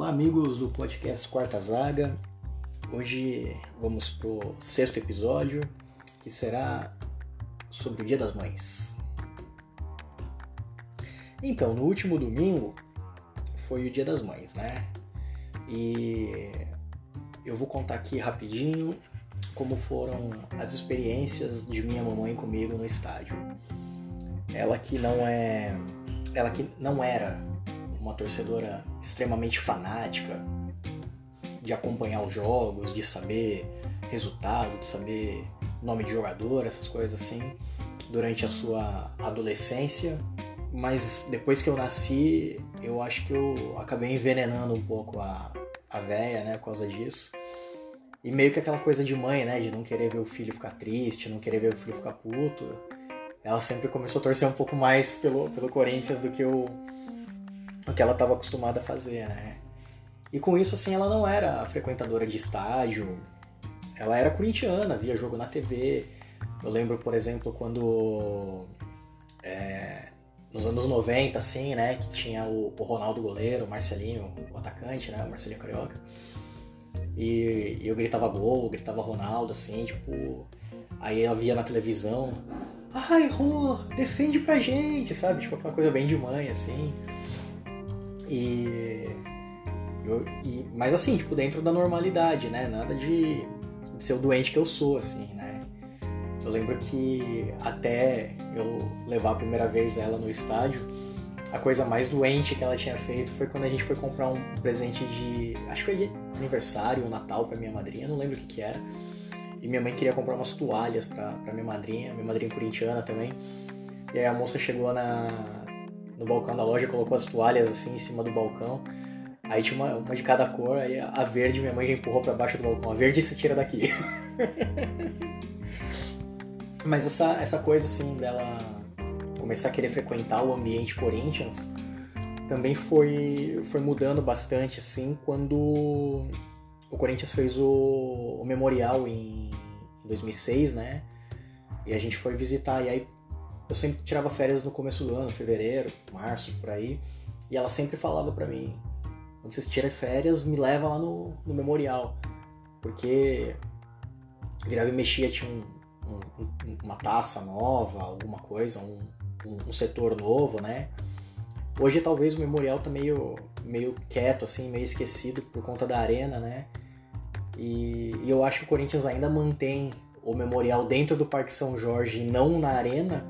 Olá, amigos do podcast Quarta Zaga. Hoje vamos pro sexto episódio, que será sobre o Dia das Mães. Então, no último domingo foi o Dia das Mães, né? E eu vou contar aqui rapidinho como foram as experiências de minha mamãe comigo no estádio. Ela que não é, ela que não era uma torcedora extremamente fanática de acompanhar os jogos, de saber resultado, de saber nome de jogador, essas coisas assim, durante a sua adolescência. Mas depois que eu nasci, eu acho que eu acabei envenenando um pouco a, a véia, né, por causa disso. E meio que aquela coisa de mãe, né, de não querer ver o filho ficar triste, não querer ver o filho ficar puto. Ela sempre começou a torcer um pouco mais pelo, pelo Corinthians do que o, que ela estava acostumada a fazer, né? E com isso, assim, ela não era frequentadora de estádio, ela era corintiana, via jogo na TV. Eu lembro, por exemplo, quando é, nos anos 90, assim, né, que tinha o, o, Ronaldo goleiro, o Marcelinho, o atacante, né, o Marcelinho Carioca. E, e eu gritava gol, gritava Ronaldo, assim, tipo. Aí ela via na televisão, ai, Rô, defende pra gente, sabe? Tipo, aquela coisa bem de mãe, assim. E, eu, e, mas assim, tipo, dentro da normalidade, né? Nada de, de ser o doente que eu sou, assim, né? Eu lembro que até eu levar a primeira vez ela no estádio, a coisa mais doente que ela tinha feito foi quando a gente foi comprar um presente de. Acho que foi aniversário ou Natal pra minha madrinha, não lembro o que, que era. E minha mãe queria comprar umas toalhas pra, pra minha madrinha, minha madrinha corintiana também. E aí a moça chegou na, no balcão da loja, colocou as toalhas assim em cima do balcão. Aí tinha uma, uma de cada cor, aí a verde minha mãe já empurrou para baixo do balcão. A verde se tira daqui. Mas essa, essa coisa assim dela começar a querer frequentar o ambiente Corinthians também foi, foi mudando bastante assim quando o Corinthians fez o, o memorial em 2006, né? E a gente foi visitar e aí eu sempre tirava férias no começo do ano, fevereiro, março, por aí. E ela sempre falava para mim: quando vocês tiram férias, me leva lá no, no memorial. Porque virava e mexia, tinha um, um, uma taça nova, alguma coisa, um, um, setor novo, né? Hoje talvez o memorial tá meio, meio quieto, assim, meio esquecido por conta da arena, né? E, e eu acho que o Corinthians ainda mantém o memorial dentro do Parque São Jorge e não na arena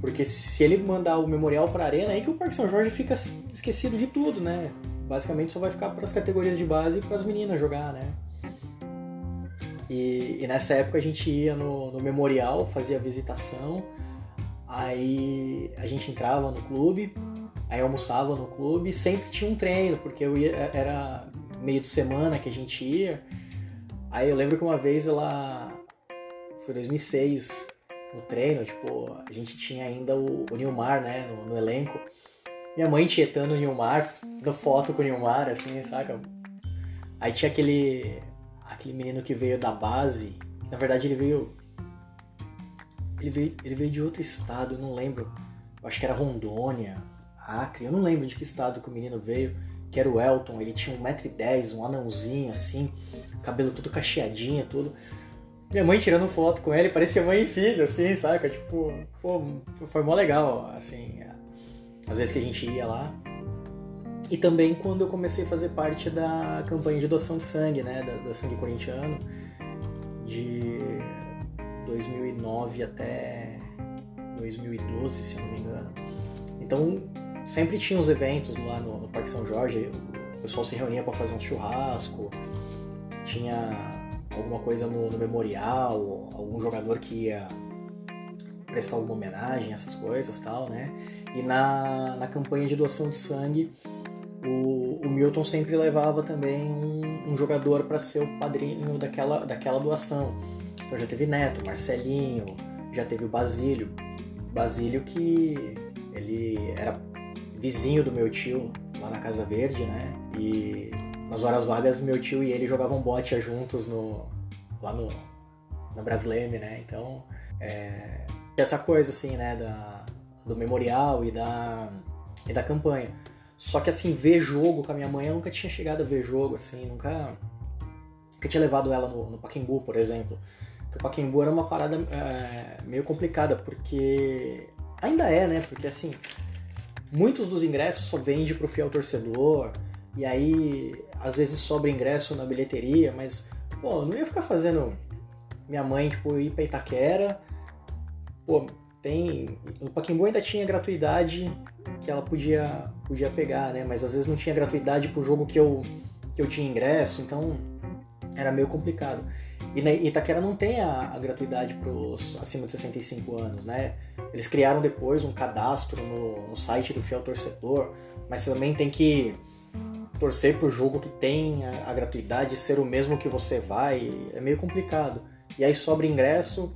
porque se ele mandar o memorial para a arena, é aí que o Parque São Jorge fica esquecido de tudo, né? Basicamente só vai ficar para as categorias de base e para as meninas jogar, né? E, e, nessa época a gente ia no, no memorial, fazia visitação, aí a gente entrava no clube, aí almoçava no clube, sempre tinha um treino, porque eu ia, era meio de semana que a gente ia. Aí eu lembro que uma vez ela foi 2006, no treino, tipo, a gente tinha ainda o, o Nilmar, né, no, no, elenco. Minha mãe tietando o Nilmar, dando foto com o Nilmar, assim, saca? Aí tinha aquele, aquele menino que veio da base, na verdade ele veio, ele veio, ele veio de outro estado, eu não lembro, eu acho que era Rondônia, Acre, eu não lembro de que estado que o menino veio, que era o Elton, ele tinha 1,10m, um anãozinho assim, cabelo todo cacheadinho, tudo. Minha mãe tirando foto com ele, parecia mãe e filho, assim, saca? Tipo, pô, foi mó legal, assim, às vezes que a gente ia lá. E também quando eu comecei a fazer parte da campanha de doação de sangue, né, da, da Sangue Corintiano, de 2009 até 2012, se eu não me engano. Então, sempre tinha os eventos lá no, no Parque São Jorge, o pessoal se reunia para fazer um churrasco, tinha alguma coisa no, no memorial, algum jogador que ia prestar alguma homenagem, essas coisas tal, né? E na, na campanha de doação de sangue, o, o Milton sempre levava também um, um jogador para ser o padrinho daquela, daquela doação. Então já teve Neto, Marcelinho, já teve o Basílio. Basílio que ele era vizinho do meu tio lá na Casa Verde, né? E nas horas vagas, meu tio e ele jogavam bote juntos no, lá no, na Brasleme, né? Então, é, essa coisa, assim, né, da, do memorial e da, e da campanha. Só que assim, ver jogo com a minha mãe, eu nunca tinha chegado a ver jogo, assim, nunca, nunca tinha levado ela no, no por exemplo. Porque o Pacaembu era uma parada é, meio complicada, porque ainda é, né? Porque assim, muitos dos ingressos só vende pro fiel torcedor, e aí às vezes sobra ingresso na bilheteria, mas pô, não ia ficar fazendo minha mãe tipo ir pra Itaquera. Pô, tem no Pacaembu ainda tinha gratuidade que ela podia podia pegar, né? Mas às vezes não tinha gratuidade pro jogo que eu que eu tinha ingresso, então era meio complicado. E na Itaquera não tem a, a gratuidade para os acima de 65 anos, né? Eles criaram depois um cadastro no, no site do Fiel Torcedor, mas também tem que torcer pro jogo que tem a, a gratuidade ser o mesmo que você vai, é meio complicado. E aí sobra ingresso,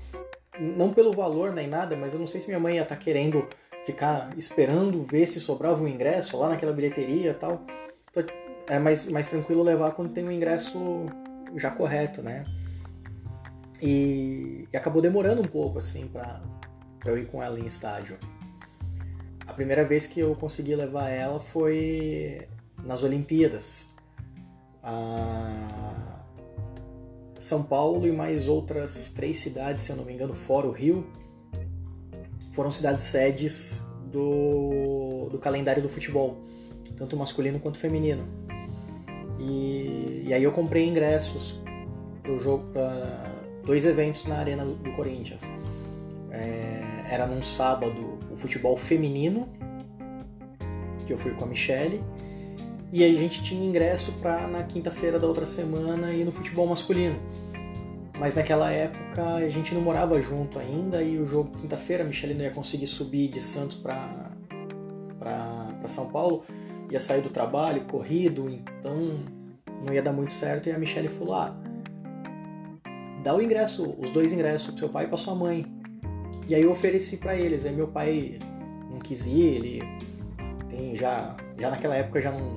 não pelo valor nem nada, mas eu não sei se minha mãe ia estar tá querendo ficar esperando ver se sobrava um ingresso lá naquela bilheteria e tal. Então, é mais, mais tranquilo levar quando tem um ingresso já correto, né? E, e acabou demorando um pouco, assim, pra, pra eu ir com ela em estádio. A primeira vez que eu consegui levar ela foi nas Olimpíadas. A São Paulo e mais outras três cidades, se eu não me engano, fora o Rio, foram cidades sedes do, do calendário do futebol, tanto masculino quanto feminino. E, e aí eu comprei ingressos pro jogo, dois eventos na Arena do Corinthians. É, era num sábado o futebol feminino, que eu fui com a Michelle, e a gente tinha ingresso para na quinta-feira da outra semana ir no futebol masculino. Mas naquela época a gente não morava junto ainda e o jogo quinta-feira a Michelle não ia conseguir subir de Santos para São Paulo ia sair do trabalho, corrido, então não ia dar muito certo. E a Michelle falou: ah, dá o ingresso, os dois ingressos pro seu pai e pra sua mãe. E aí eu ofereci para eles. Aí meu pai não quis ir, ele tem já, já naquela época já não,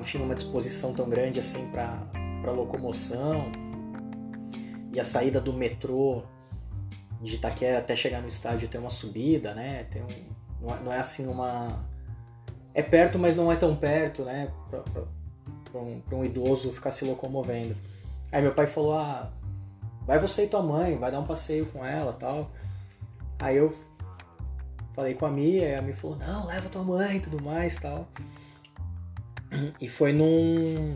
não tinha uma disposição tão grande assim para locomoção. E a saída do metrô de Itaquera até chegar no estádio tem uma subida, né? Tem um, não é, é assim uma é perto, mas não é tão perto, né? Pra, um, um, idoso ficar se locomovendo. Aí meu pai falou: ah, vai você e tua mãe, vai dar um passeio com ela tal. Aí eu falei com a Mia, e a Mia falou: não, leva tua mãe e tudo mais tal. E foi num.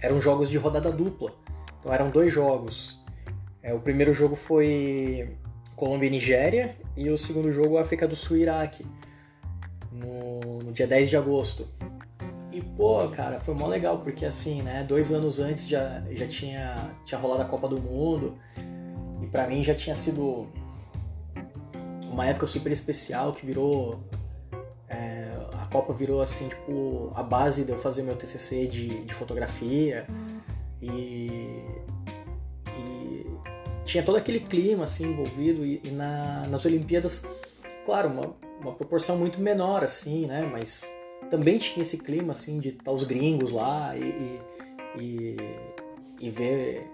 Eram jogos de rodada dupla. Então eram dois jogos. É, o primeiro jogo foi Colômbia e Nigéria, e o segundo jogo África do Sul e Iraque no, no dia 10 de agosto. E, pô, cara, foi mó legal, porque assim, né, dois anos antes já, já tinha, tinha rolado a Copa do Mundo, e para mim já tinha sido uma época super especial que virou. Copa virou assim, tipo, a base de eu fazer meu TCC de, de fotografia, e, e tinha todo aquele clima assim envolvido, e, e na, nas Olimpíadas, claro, uma, uma proporção muito menor, assim, né? Mas também tinha esse clima, assim, de estar tá os gringos lá e, e, e ver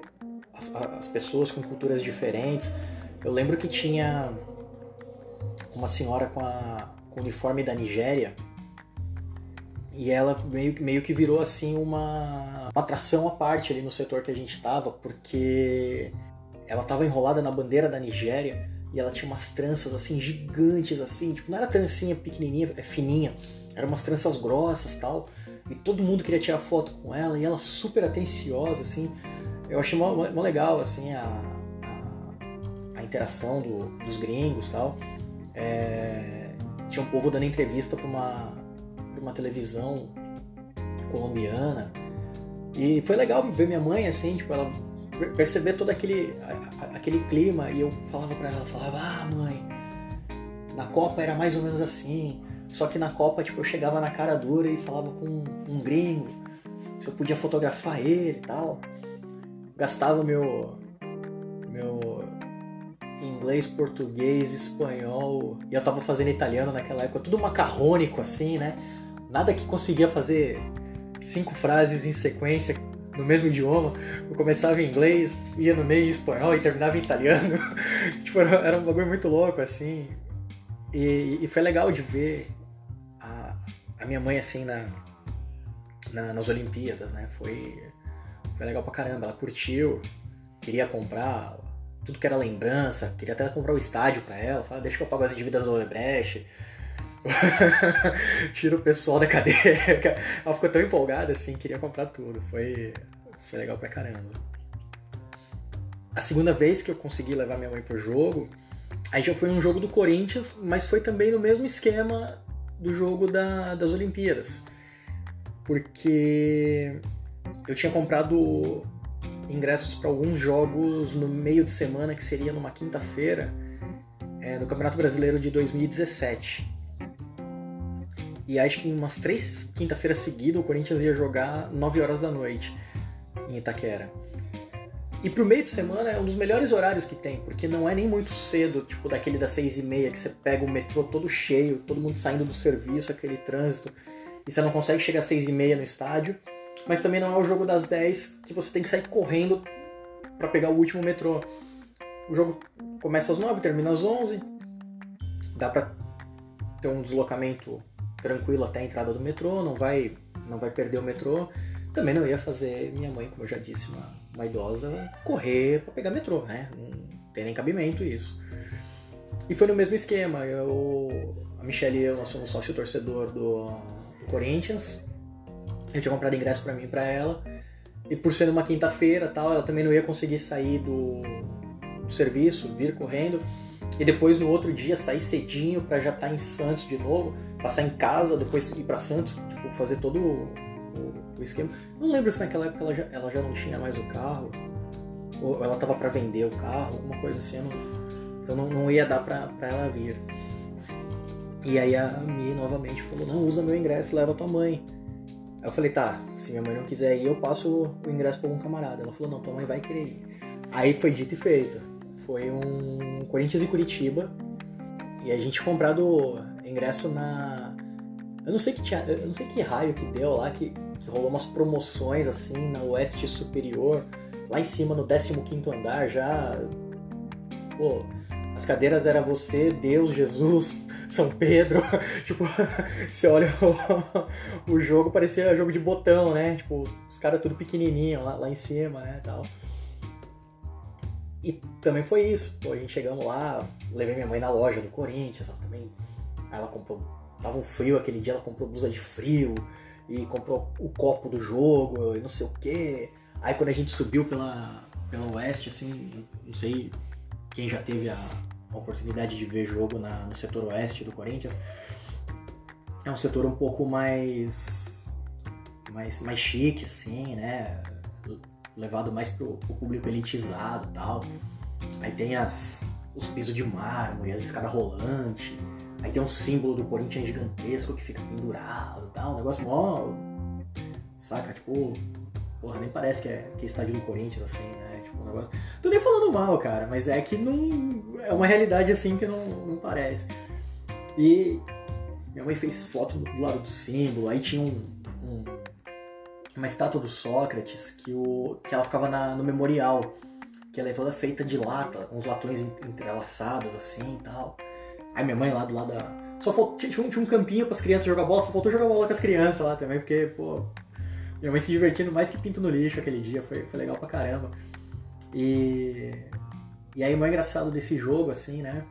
as, as, pessoas com culturas diferentes. Eu lembro que tinha uma senhora com, a, com o uniforme da Nigéria e ela meio, meio que virou, assim, uma, uma atração à parte ali no setor que a gente estava, porque ela estava enrolada na bandeira da Nigéria e ela tinha umas tranças assim gigantes assim, tipo, não era trancinha pequenininha, é fininha, eram umas tranças grossas, tal. E todo mundo queria tirar foto com ela e ela super atenciosa assim. Eu achei mó, mó legal assim a, a, a interação do, dos gringos, tal. É, tinha um povo dando entrevista para uma pra uma televisão colombiana. E foi legal ver minha mãe assim, tipo, ela perceber todo aquele, aquele clima. E eu falava para ela, falava, ah mãe, na Copa era mais ou menos assim, só que na Copa tipo, eu chegava na cara dura e falava com um, um gringo, se eu podia fotografar ele e tal, gastava meu, meu inglês, português, espanhol, e eu tava fazendo italiano naquela época, tudo macarrônico assim, né, nada que conseguia fazer cinco frases em sequência no mesmo idioma. Eu começava em inglês, ia no meio em espanhol e terminava em italiano. tipo, era um bagulho muito louco, assim. E, e, foi legal de ver a, a minha mãe, assim, na, na, nas Olimpíadas, né? Foi, foi legal pra caramba. Ela curtiu, queria comprar tudo que era lembrança, queria até comprar o estádio pra ela. Fala, deixa que eu pago as dívidas do Odebrecht. Tira o pessoal da cadeira. Ela ficou tão empolgada assim, queria comprar tudo. Foi, foi legal pra caramba. A segunda vez que eu consegui levar minha mãe pro jogo, aí já foi um jogo do Corinthians, mas foi também no mesmo esquema do jogo da, das Olimpíadas. Porque eu tinha comprado ingressos para alguns jogos no meio de semana, que seria numa quinta-feira, é, no Campeonato Brasileiro de 2017. E acho que em umas três quinta-feiras seguidas o Corinthians ia jogar 9 horas da noite em Itaquera. E pro meio de semana é um dos melhores horários que tem, porque não é nem muito cedo, tipo daquele das seis e meia, que você pega o metrô todo cheio, todo mundo saindo do serviço, aquele trânsito, e você não consegue chegar às seis e meia no estádio, mas também não é o jogo das dez que você tem que sair correndo para pegar o último metrô. O jogo começa às nove, termina às onze, dá pra ter um deslocamento tranquilo até a entrada do metrô, não vai, não vai perder o metrô. Também não ia fazer minha mãe, como eu já disse, uma, uma idosa, correr para pegar metrô, né? Não tem nem cabimento isso. E foi no mesmo esquema. Eu, a Michelle e eu, nós somos sócio torcedor do, do Corinthians. Eu tinha comprado ingresso para mim e pra ela. E por ser uma quinta-feira tal, ela também não ia conseguir sair do, do serviço, vir correndo. E depois no outro dia sair cedinho para já estar tá em Santos de novo, passar em casa, depois ir para Santos, tipo, fazer todo o, o, esquema. Não lembro se naquela época ela já, ela já não tinha mais o carro, ou ela tava para vender o carro, alguma coisa assim. Não, então não, não, ia dar para ela vir. E aí a Mi novamente falou: Não, usa meu ingresso, leva tua mãe. Aí eu falei: Tá, se minha mãe não quiser ir, eu passo o ingresso para algum camarada. Ela falou: Não, tua mãe vai querer ir. Aí foi dito e feito. Foi um Corinthians e Curitiba. E a gente comprado ingresso na. Eu não sei que tinha. Eu não sei que raio que deu lá, que, que rolou umas promoções assim na Oeste Superior, lá em cima no 15 andar, já. Pô, as cadeiras era você, Deus, Jesus, São Pedro. tipo, você olha o, o, jogo, parecia jogo de botão, né? Tipo, os, os caras tudo pequenininho lá, lá em cima, né? Tal. E também foi isso. Pô, a gente chegamos lá, levei minha mãe na loja do Corinthians, ela também. Ela comprou. Tava um frio aquele dia, ela comprou blusa de frio e comprou o copo do jogo e não sei o quê. Aí quando a gente subiu pela, pela oeste, assim, não sei quem já teve a, a oportunidade de ver jogo na, no setor oeste do Corinthians. É um setor um pouco mais. mais, mais chique, assim, né? Levado mais pro, pro público elitizado e tal. Aí tem as, os pisos de mármore, as escadas rolantes. Aí tem um símbolo do Corinthians gigantesco que fica pendurado e tal. Um negócio mó. Saca? Tipo. Porra, nem parece que é, que é estádio do Corinthians, assim, né? Tipo, um negócio. Tô nem falando mal, cara, mas é que não. É uma realidade assim que não, não parece. E minha mãe fez foto do lado do símbolo, aí tinha um, um uma estátua do Sócrates que, o, que ela ficava na, no memorial, que ela é toda feita de lata, uns latões entrelaçados assim e tal. Aí minha mãe lá do lado da. Só faltou, tinha, um, tinha um campinho para as crianças jogar bola, só faltou jogar bola com as crianças lá também, porque, pô, minha mãe se divertindo mais que pinto no lixo aquele dia, foi, foi legal pra caramba. E, e aí o mais engraçado desse jogo, assim, né?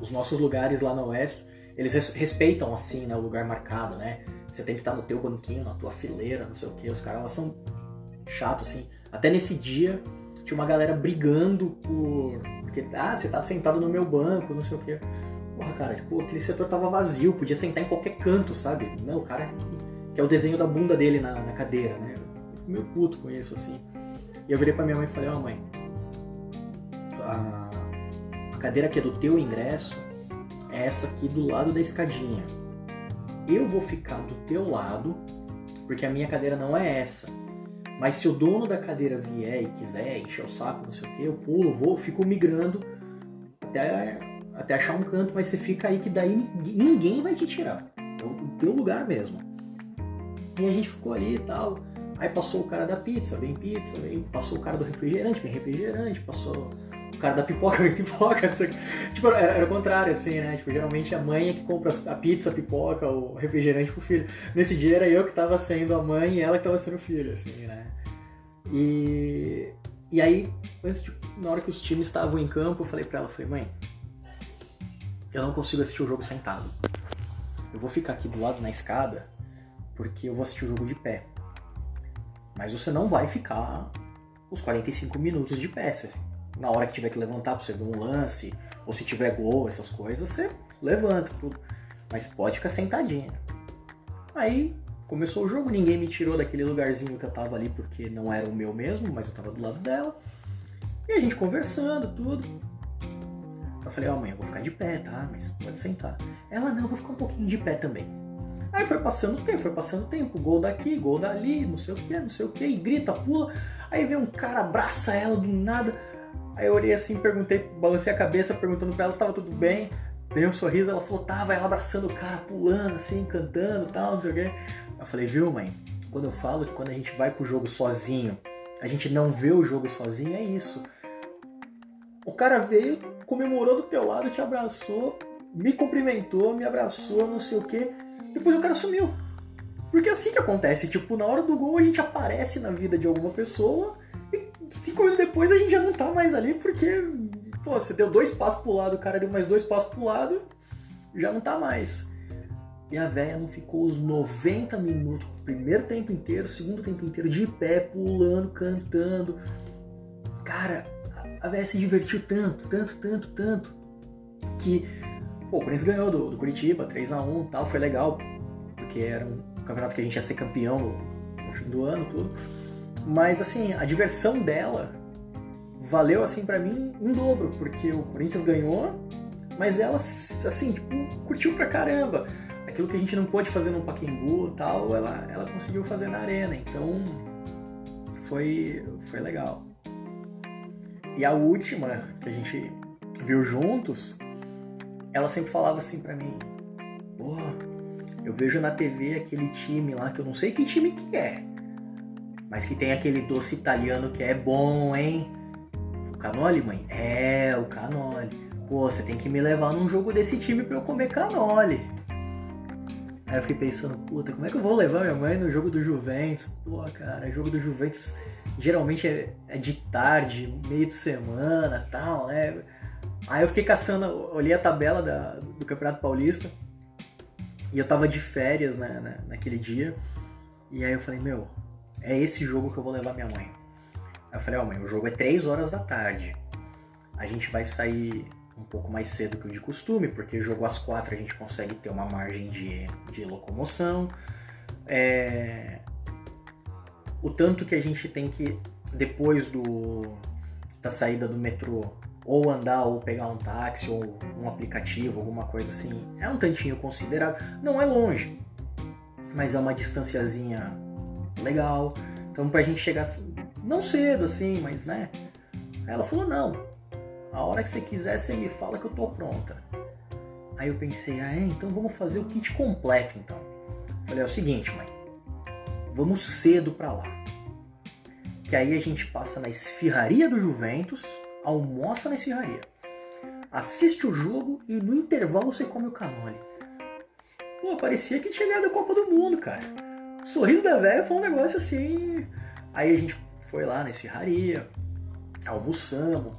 Os nossos lugares lá no Oeste, eles respeitam, assim, né, o lugar marcado, né? Você tem que estar no teu banquinho, na tua fileira, não sei o que. Os caras lá são chatos, assim. Até nesse dia, tinha uma galera brigando por. Porque, ah, você tá sentado no meu banco, não sei o que. Porra, cara, tipo, aquele setor tava vazio, podia sentar em qualquer canto, sabe? Não, o cara que é o desenho da bunda dele na, na cadeira, né? Eu fico meio puto com isso, assim. E eu virei pra minha mãe e falei, ó, oh, mãe, a cadeira que é do teu ingresso é essa aqui do lado da escadinha eu vou ficar do teu lado, porque a minha cadeira não é essa. Mas se o dono da cadeira vier e quiser encher o saco, não sei o que, eu pulo, vou, fico migrando até, até achar um canto, mas você fica aí que daí ninguém vai te tirar. É o teu lugar mesmo. E a gente ficou ali e tal. Aí passou o cara da pizza, vem pizza, vem, passou o cara do refrigerante, vem refrigerante, passou cara da pipoca, pipoca, o que. Tipo, era, era o contrário, assim, né? Tipo, geralmente a mãe é que compra a pizza, a pipoca, o refrigerante pro filho. Nesse dia era eu que tava sendo a mãe e ela que tava sendo o filho, assim, né? E, e aí, antes de, na hora que os times estavam em campo, eu falei pra ela, falei, mãe, eu não consigo assistir o jogo sentado. Eu vou ficar aqui do lado na escada porque eu vou assistir o jogo de pé. Mas você não vai ficar os 45 minutos de pé. Você, na hora que tiver que levantar para você ver um lance, ou se tiver gol, essas coisas, você levanta tudo. Mas pode ficar sentadinha. Aí começou o jogo, ninguém me tirou daquele lugarzinho que eu tava ali porque não era o meu mesmo, mas eu tava do lado dela. E a gente conversando, tudo. Eu falei, ó, oh, mãe, eu vou ficar de pé, tá? Mas pode sentar. Ela, não, eu vou ficar um pouquinho de pé também. Aí foi passando o tempo, foi passando o tempo, gol daqui, gol dali, não sei o que, não sei o que, e grita, pula. Aí vem um cara, abraça ela do nada. Aí eu olhei assim, perguntei, balancei a cabeça perguntando pra ela se tava tudo bem. Dei um sorriso, ela falou, tava, ela abraçando o cara, pulando assim, cantando tal, não sei o que. Eu falei, viu, mãe? Quando eu falo que quando a gente vai pro jogo sozinho, a gente não vê o jogo sozinho, é isso. O cara veio, comemorou do teu lado, te abraçou, me cumprimentou, me abraçou, não sei o que. Depois o cara sumiu. Porque é assim que acontece, tipo, na hora do gol a gente aparece na vida de alguma pessoa cinco minutos depois a gente já não tá mais ali porque, pô, você deu dois passos pro lado, o cara deu mais dois passos pro lado, já não tá mais. E a véia não ficou os 90 minutos, primeiro tempo inteiro, segundo tempo inteiro, de pé, pulando, cantando. Cara, a véia se divertiu tanto, tanto, tanto, tanto, que Pô, o Corinthians ganhou do, do Curitiba, 3x1 tal, foi legal, porque era um campeonato que a gente ia ser campeão no, no fim do ano, tudo. Mas, assim, a diversão dela valeu, assim, para mim, em dobro, porque o Corinthians ganhou, mas ela, assim, tipo, curtiu pra caramba. Aquilo que a gente não pôde fazer no Pacaembu tal, ela, ela conseguiu fazer na arena, então foi, foi legal. E a última que a gente viu juntos ela sempre falava assim para mim: Pô, eu vejo na TV aquele time lá que eu não sei que time que é, mas que tem aquele doce italiano que é bom, hein? O canole, mãe? É, o canole. Pô, você tem que me levar num jogo desse time pra eu comer canole. Aí eu fiquei pensando, puta, como é que eu vou levar minha mãe no jogo do Juventus? Pô, cara, jogo do Juventus geralmente é, é de tarde, meio de semana tal, né? Aí eu fiquei caçando, olhei a tabela da, do Campeonato Paulista e eu tava de férias né, né, naquele dia. E aí eu falei, meu, é esse jogo que eu vou levar minha mãe. Eu falei, ó oh, mãe, o jogo é 3 horas da tarde. A gente vai sair um pouco mais cedo que o de costume, porque jogo às 4 a gente consegue ter uma margem de, de locomoção. É... O tanto que a gente tem que, depois do, da saída do metrô, ou andar ou pegar um táxi ou um aplicativo, alguma coisa assim, é um tantinho considerável. Não é longe, mas é uma distanciazinha legal. Então pra gente chegar não cedo assim, mas né? Aí ela falou: "Não. A hora que você quiser, você me fala que eu tô pronta". Aí eu pensei: "Ah, é, então vamos fazer o kit completo então". Falei: "É o seguinte, mãe. Vamos cedo para lá. Que aí a gente passa na esfirraria do Juventus, almoça na esfirraria, assiste o jogo e no intervalo você come o canole. Pô, parecia que tinha ganhado a Copa do Mundo, cara. Sorriso da velha foi um negócio assim. Aí a gente foi lá na esfirraria, almoçamos.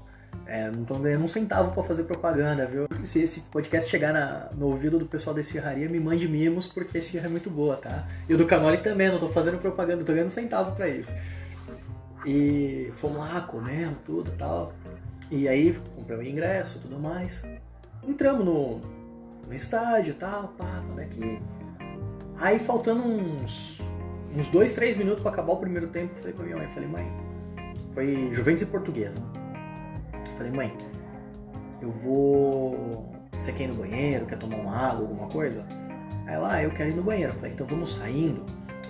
É, não tô ganhando um centavo para fazer propaganda, viu? Se esse podcast chegar na, no ouvido do pessoal da esfirraria, me mande mimos, porque a esfirra é muito boa, tá? E o do canole também, não tô fazendo propaganda, tô ganhando um centavo para isso. E fomos lá, comendo tudo e tal. E aí compramos ingresso tudo mais. Entramos no, no estádio e tal, pá, daqui. Aí faltando uns, uns dois, três minutos para acabar o primeiro tempo, falei pra minha mãe, falei, mãe, foi Juventus e Portuguesa. Falei, mãe, eu vou. Você quer ir no banheiro, quer tomar uma água, alguma coisa? Aí ela, ah, eu quero ir no banheiro. Falei, então vamos saindo,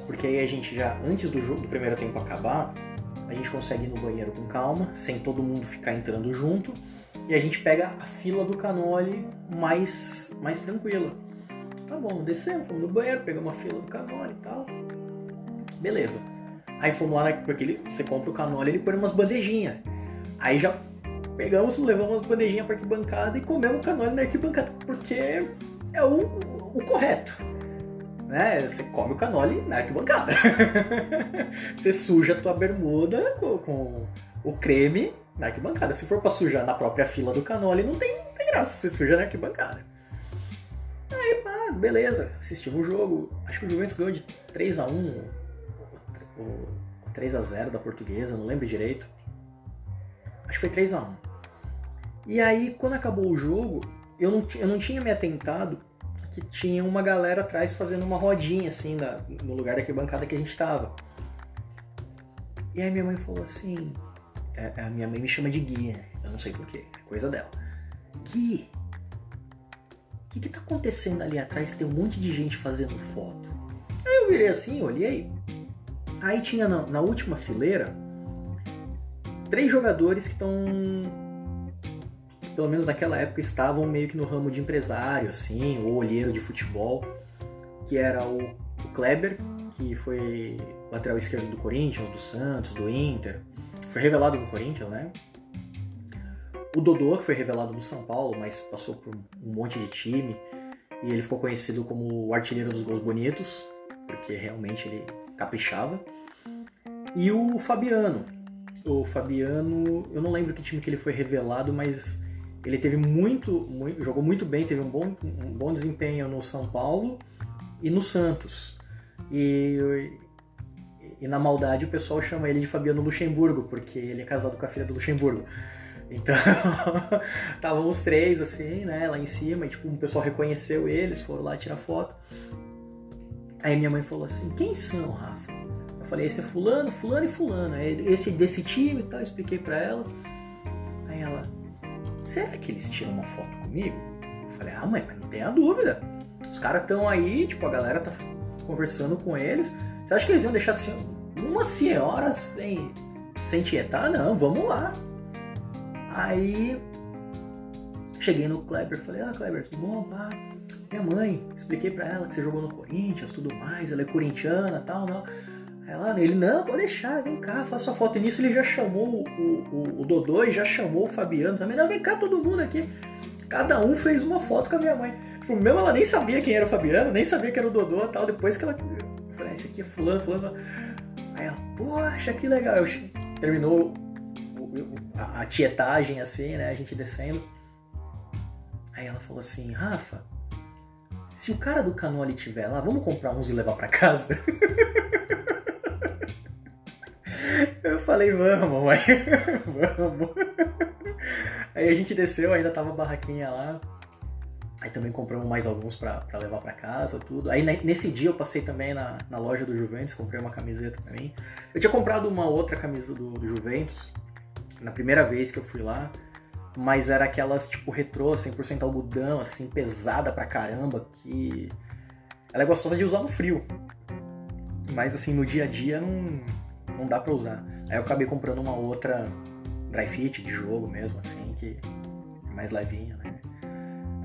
porque aí a gente já, antes do jogo do primeiro tempo acabar, a gente consegue ir no banheiro com calma, sem todo mundo ficar entrando junto, e a gente pega a fila do canole mais, mais tranquila. Tá bom, descemos, fomos no banheiro, pegamos a fila do canole e tal. Beleza. Aí fomos lá, porque ele, você compra o canole, ele põe umas bandejinhas. Aí já pegamos, levamos as bandejinhas pra arquibancada e comemos canole na arquibancada, porque é o, o correto. Né? Você come o canole na arquibancada. você suja a tua bermuda com, com, o creme na arquibancada. Se for pra sujar na própria fila do canole, não tem, não tem graça, você suja na arquibancada. Beleza, assistimos o jogo. Acho que o Juventus ganhou de 3 a 1 ou 3 a 0 da portuguesa, não lembro direito. Acho que foi 3 a 1 E aí, quando acabou o jogo, eu não, eu não tinha me atentado que tinha uma galera atrás fazendo uma rodinha, assim, na, no lugar da bancada que a gente tava. E aí minha mãe falou assim, a, a minha mãe me chama de Gui, eu não sei porquê, é coisa dela. Gui, que que tá acontecendo ali atrás que tem um monte de gente fazendo foto? Aí eu virei assim, olhei, aí tinha na, na última fileira três jogadores que estão pelo menos naquela época estavam meio que no ramo de empresário assim ou olheiro de futebol que era o, o Kleber que foi lateral esquerdo do Corinthians do Santos do Inter. Foi revelado no Corinthians né o Dodô que foi revelado no São Paulo mas passou por um monte de time e ele ficou conhecido como o artilheiro dos gols bonitos porque realmente ele caprichava e o Fabiano o Fabiano, eu não lembro que time que ele foi revelado, mas ele teve muito, muito jogou muito bem, teve um bom, um bom desempenho no São Paulo e no Santos. E, e na maldade o pessoal chama ele de Fabiano Luxemburgo, porque ele é casado com a filha do Luxemburgo. Então, estavam os três assim, né, lá em cima, e tipo, o pessoal reconheceu eles, foram lá tirar foto. Aí minha mãe falou assim: "Quem são, Rafa?" Eu falei, esse é fulano, fulano e fulano. É esse desse time e tal, expliquei para ela. Aí ela, será que eles tiram uma foto comigo? Eu falei, ah mãe, mas não tenha dúvida. Os caras estão aí, tipo, a galera tá conversando com eles. Você acha que eles iam deixar assim, uma senhora sem, sem tietar? Não, vamos lá. Aí cheguei no Kleber, falei, ah Kleber, tudo bom? Pá. Minha mãe, expliquei para ela que você jogou no Corinthians, tudo mais, ela é corintiana tal, não. Ela, ele, não, pode deixar, vem cá, faça a foto. E nisso ele já chamou o, o, o Dodô e já chamou o Fabiano também. Não, vem cá todo mundo aqui. Cada um fez uma foto com a minha mãe. Tipo, mesmo ela nem sabia quem era o Fabiano, nem sabia que era o Dodô e tal. Depois que ela. Eu falei, ah, esse aqui é fulano, fulano. Aí ela, poxa, que legal. Eu, terminou a, a tietagem assim, né? A gente descendo. Aí ela falou assim, Rafa, se o cara do canole estiver lá, vamos comprar uns e levar para casa? Eu falei, vamos, mãe. vamos. Aí a gente desceu, ainda tava a barraquinha lá. Aí também compramos mais alguns para levar para casa, tudo. Aí nesse dia eu passei também na, na loja do Juventus, comprei uma camiseta pra mim. Eu tinha comprado uma outra camisa do, do Juventus, na primeira vez que eu fui lá, mas era aquelas tipo retrô, 100% algodão, assim, pesada pra caramba, que ela é gostosa de usar no frio. Mas assim, no dia a dia não não dá para usar. Aí eu acabei comprando uma outra dry fit de jogo mesmo, assim, que é mais levinha, né?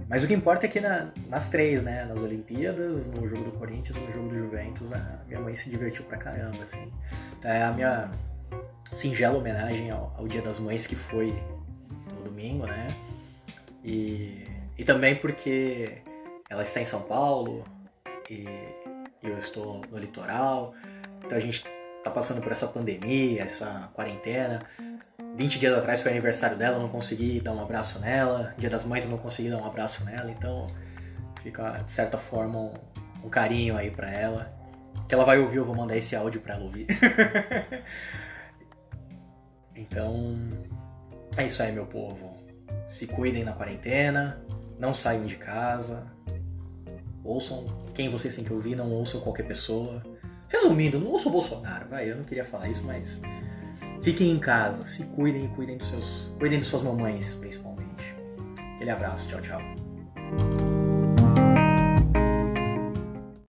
Mas o que importa é que na, nas três, né? Nas Olimpíadas, no jogo do Corinthians no jogo do Juventus, a minha mãe se divertiu pra caramba, assim. É a minha singela homenagem ao, ao Dia das Mães que foi no domingo, né? E, e também porque ela está em São Paulo e eu estou no litoral, então a gente tá passando por essa pandemia, essa quarentena. 20 dias atrás foi aniversário dela, eu não consegui dar um abraço nela. Dia das Mães eu não consegui dar um abraço nela, então fica de certa forma um, um carinho aí para ela. Que ela vai ouvir, eu vou mandar esse áudio para ela ouvir. então, é isso aí, meu povo. Se cuidem na quarentena, não saiam de casa. Ouçam quem vocês têm que ouvir, não ouçam qualquer pessoa. Resumindo, não ouço o Bolsonaro, vai, eu não queria falar isso, mas fiquem em casa, se cuidem e cuidem dos seus, cuidem de suas mamães, principalmente. Aquele abraço, tchau, tchau.